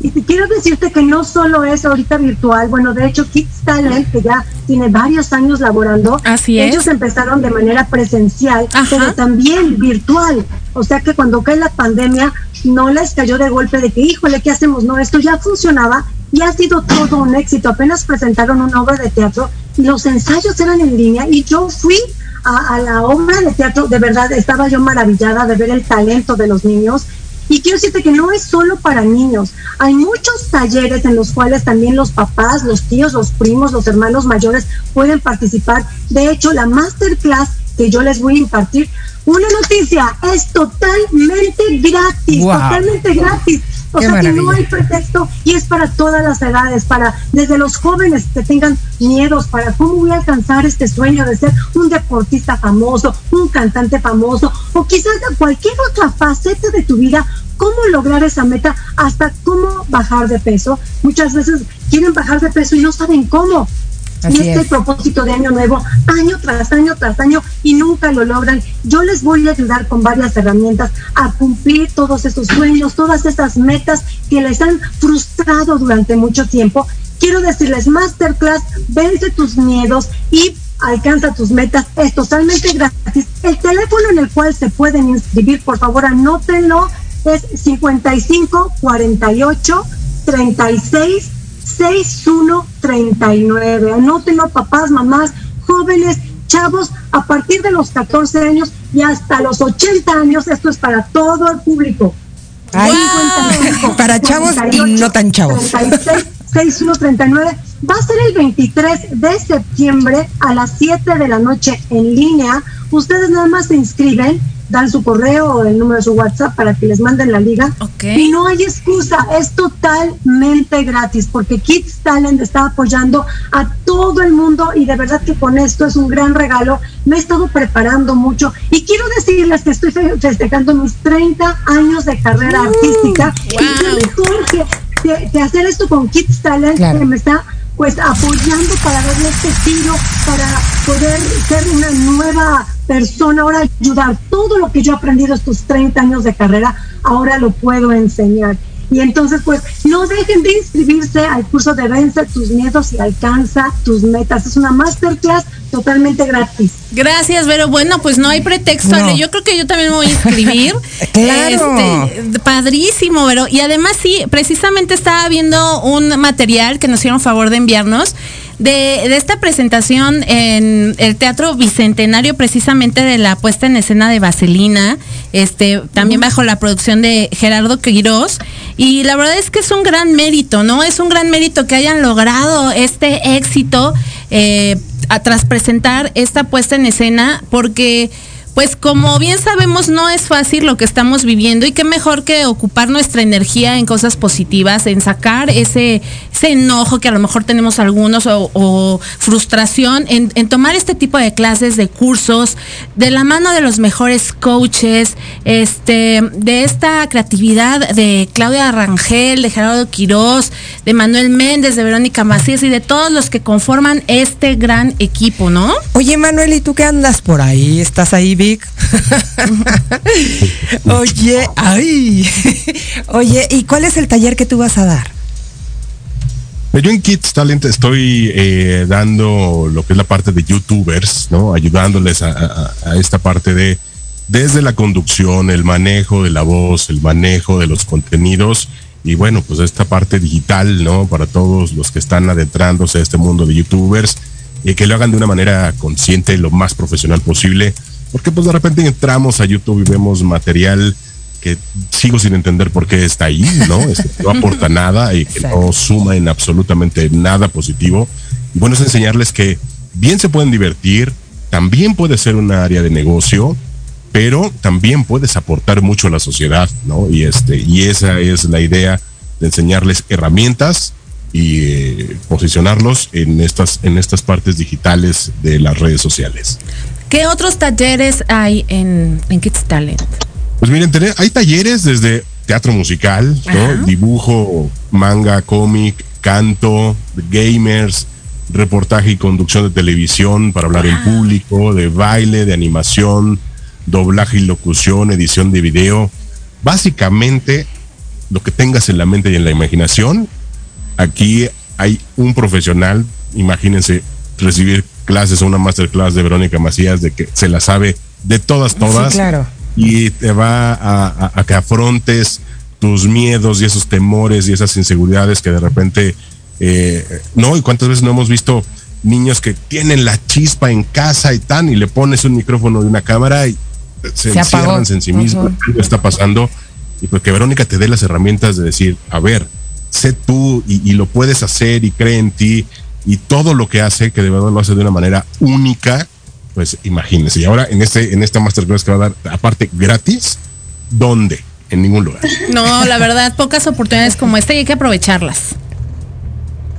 Y quiero decirte que no solo es ahorita virtual, bueno, de hecho Kids Talent, que ya tiene varios años laborando, Así es. ellos empezaron de manera presencial, pero también virtual. O sea que cuando cae la pandemia, no les cayó de golpe de que, híjole, ¿qué hacemos? No, esto ya funcionaba y ha sido todo un éxito. Apenas presentaron una obra de teatro los ensayos eran en línea y yo fui a, a la obra de teatro, de verdad estaba yo maravillada de ver el talento de los niños y quiero decirte que no es solo para niños. Hay muchos talleres en los cuales también los papás, los tíos, los primos, los hermanos mayores pueden participar. De hecho, la masterclass que yo les voy a impartir, una noticia, es totalmente gratis, Wow. totalmente gratis. O Qué sea que no hay pretexto y es para todas las edades, para desde los jóvenes que tengan miedos, para cómo voy a alcanzar este sueño de ser un deportista famoso, un cantante famoso, o quizás de cualquier otra faceta de tu vida, cómo lograr esa meta, hasta cómo bajar de peso. Muchas veces quieren bajar de peso y no saben cómo. Así y este es. propósito de año nuevo, año tras año tras año, y nunca lo logran. Yo les voy a ayudar con varias herramientas a cumplir todos esos sueños, todas esas metas que les han frustrado durante mucho tiempo. Quiero decirles, Masterclass, vence tus miedos y alcanza tus metas. Es totalmente gratis. El teléfono en el cual se pueden inscribir, por favor, anótenlo, es 55 48 36 6139. Anótenlo, papás, mamás, jóvenes, chavos, a partir de los 14 años, y hasta los 80 años, esto es para todo el público. Ay, 55, para chavos y no tan chavos. 36, 6139. Va a ser el 23 de septiembre a las 7 de la noche en línea. Ustedes nada más se inscriben, dan su correo o el número de su WhatsApp para que les manden la liga. Y no hay excusa, es totalmente gratis porque Kids Talent está apoyando a todo el mundo y de verdad que con esto es un gran regalo. Me he estado preparando mucho y quiero decirles que estoy fe- festejando mis 30 años de carrera artística. Y qué mejor que, que- que hacer esto con Kids Talent que me está pues apoyando para darle este tiro, para poder ser una nueva persona, ahora ayudar. Todo lo que yo he aprendido estos 30 años de carrera, ahora lo puedo enseñar. Y entonces, pues, no dejen de inscribirse al curso de Vence tus miedos y alcanza tus metas. Es una masterclass totalmente gratis. Gracias, Vero. Bueno, pues no hay pretexto, No. Yo creo que yo también me voy a inscribir. Claro. Este, padrísimo, Vero. Y además sí, precisamente estaba viendo un material que nos hicieron favor de enviarnos de, de esta presentación en el Teatro Bicentenario, precisamente de la puesta en escena de Vaselina, este, también bajo la producción de Gerardo Quirós. Y la verdad es que es un gran mérito, ¿no? Es un gran mérito que hayan logrado este éxito eh, a- tras presentar esta puesta en escena, porque pues como bien sabemos no es fácil lo que estamos viviendo y qué mejor que ocupar nuestra energía en cosas positivas, en sacar ese, enojo que a lo mejor tenemos algunos o, frustración, en, en tomar este tipo de clases, de cursos, de la mano de los mejores coaches, este, de esta creatividad de Claudia Rangel, de Gerardo Quirós, de Manuel Méndez, de Verónica Macías y de todos los que conforman este gran equipo, ¿no? Oye, Manuel, ¿y tú qué andas por ahí? ¿Estás ahí, Oye, ay. Oye, ¿y cuál es el taller que tú vas a dar? Yo en Kids Talent estoy eh, dando lo que es la parte de youtubers, ¿no? Ayudándoles a, esta parte de desde la conducción, el manejo de la voz, el manejo de los contenidos y bueno, pues esta parte digital, ¿no? Para todos los que están adentrándose a este mundo de youtubers y que lo hagan de una manera consciente, lo más profesional posible, porque pues de repente entramos a YouTube y vemos material que sigo sin entender por qué está ahí, ¿no? Es que no aporta nada y que no suma en absolutamente nada positivo. Y bueno, es enseñarles que bien se pueden divertir, también puede ser una área de negocio, pero también puedes aportar mucho a la sociedad, ¿no? Y este, y esa es la idea de enseñarles herramientas y eh, posicionarlos en estas, en estas partes digitales de las redes sociales. ¿Qué otros talleres hay en, en Kids Talent? Pues miren, hay talleres desde teatro musical, ¿no? dibujo, manga, cómic, canto, gamers, reportaje y conducción de televisión para hablar en público, de baile, de animación, doblaje y locución, edición de video. Básicamente, lo que tengas en la mente y en la imaginación, aquí hay un profesional, imagínense recibir clases o una masterclass de Verónica Macías de que se la sabe de todas, todas Sí, claro. y te va a, a- a que afrontes tus miedos y esos temores y esas inseguridades que de repente eh, no y cuántas veces no hemos visto niños que tienen la chispa en casa y tan y le pones un micrófono y una cámara y se, encierran en sí mismos algo está pasando y pues que Verónica te dé las herramientas de decir a ver sé tú y, y lo puedes hacer y cree en ti y todo lo que hace que de verdad lo hace de una manera única pues imagínense y ahora en este en esta masterclass que va a dar aparte gratis ¿dónde? en ningún lugar No, la verdad, pocas oportunidades como esta y hay que aprovecharlas.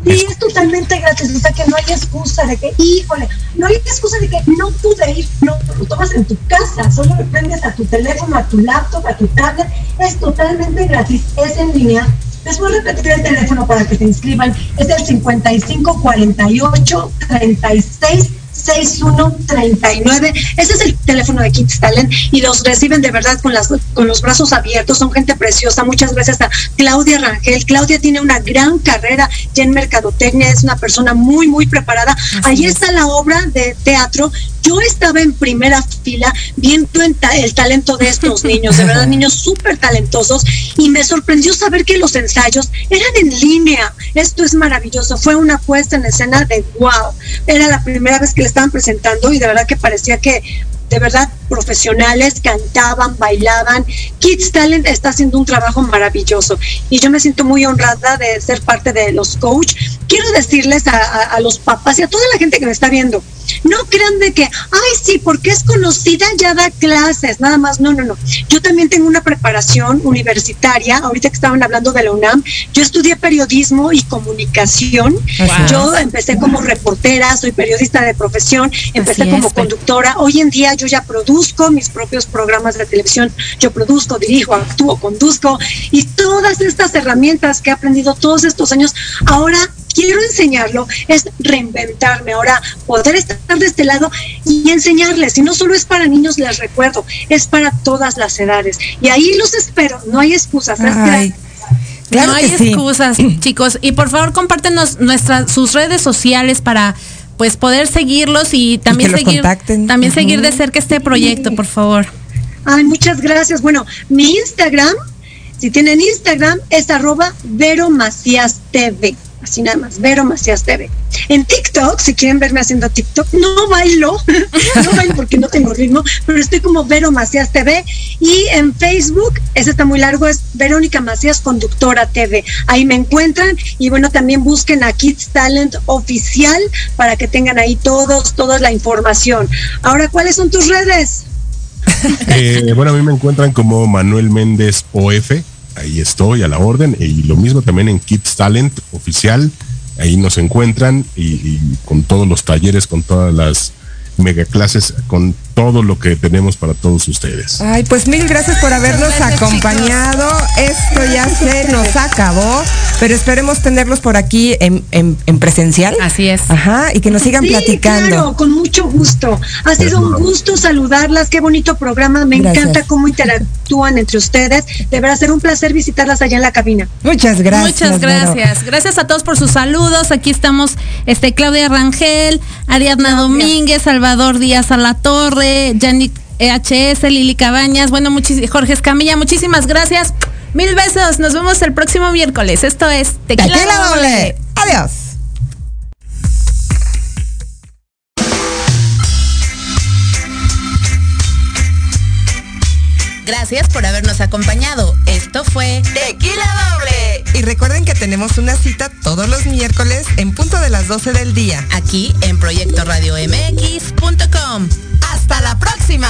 Sí, es totalmente gratis, o sea que no hay excusa de que, híjole, no hay excusa de que no pude ir, no lo tomas en tu casa, solo le prendes a tu teléfono, a tu laptop, a tu tablet, es totalmente gratis, es en línea. Les voy a repetir el teléfono para que se inscriban, es el 55 48 36 6139. Ese es el teléfono de Kids Talent y los reciben de verdad con, las, con los brazos abiertos. Son gente preciosa. Muchas gracias a Claudia Rangel. Claudia tiene una gran carrera ya en mercadotecnia. Es una persona muy, muy preparada. Ahí está la obra de teatro. Yo estaba en primera fila viendo el talento de estos niños, de verdad, niños súper talentosos, y me sorprendió saber que los ensayos eran en línea. Esto es maravilloso. Fue una puesta en escena de wow. Era la primera vez que estaban presentando y de verdad que parecía que de verdad profesionales, cantaban, bailaban. Kids Talent está haciendo un trabajo maravilloso y yo me siento muy honrada de ser parte de los coach. Quiero decirles a, a- a los papás y a toda la gente que me está viendo, no crean de que, ay, sí, porque es conocida, ya da clases, nada más. No, no, no. Yo también tengo una preparación universitaria. Ahorita que estaban hablando de la UNAM, yo estudié periodismo y comunicación. Wow. Yo empecé como reportera, soy periodista de profesión, empecé como conductora. Hoy en día yo ya produzco mis propios programas de televisión. Yo produzco, dirijo, actúo, conduzco. Y todas estas herramientas que he aprendido todos estos años, ahora quiero enseñarlo, es reinventarme, ahora poder estar de este lado y enseñarles. Y no solo es para niños, les recuerdo, es para todas las edades. Y ahí los espero, no hay excusas. claro no hay sí. excusas, chicos. Y por favor, compártenos nuestras sus redes sociales para pues poder seguirlos y también seguir contacten. también seguir de cerca este proyecto, por favor. Ay, muchas gracias. Bueno, mi Instagram, si tienen Instagram, es arroba Vero Macías TV. Así nada más, Vero Macías TV. En TikTok, si quieren verme haciendo TikTok, no bailo, no bailo porque no tengo ritmo, pero estoy como Vero Macías TV. Y en Facebook, ese está muy largo, es Verónica Macías Conductora TV. Ahí me encuentran y bueno, también busquen a Kids Talent Oficial para que tengan ahí todos, toda la información. Ahora, ¿cuáles son tus redes? Eh, bueno, a mí me encuentran como Manuel Méndez OF. Ahí estoy a la orden. Y lo mismo también en Kids Talent oficial. Ahí nos encuentran y, y con todos los talleres, con todas las mega clases, con todo lo que tenemos para todos ustedes. Ay, pues mil gracias por habernos Gracias, acompañado. Esto ya se nos acabó, pero esperemos tenerlos por aquí en, en- en presencial. Así es. Ajá, y que nos sigan Sí, platicando. Claro, con mucho gusto. Ha sido un gusto saludarlas. Qué bonito programa. Me Gracias. encanta cómo interactúan entre ustedes. Deberá ser un placer visitarlas allá en la cabina. Muchas gracias. Muchas gracias. Gracias a todos por sus saludos. Aquí estamos este Claudia Rangel, Ariadna Domínguez, Salvador Díaz a la Torre, Yannick EHS, Lili Cabañas, bueno, Jorge Escamilla, muchísimas gracias. Mil besos. Nos vemos el próximo miércoles. Esto es Tequila, Tequila Doble. doble. Adiós. Gracias por habernos acompañado. Esto fue Tequila Doble. Y recuerden que tenemos una cita todos los miércoles en punto de las 12 del día. Aquí en Proyecto Radio MX.com. Hasta la próxima.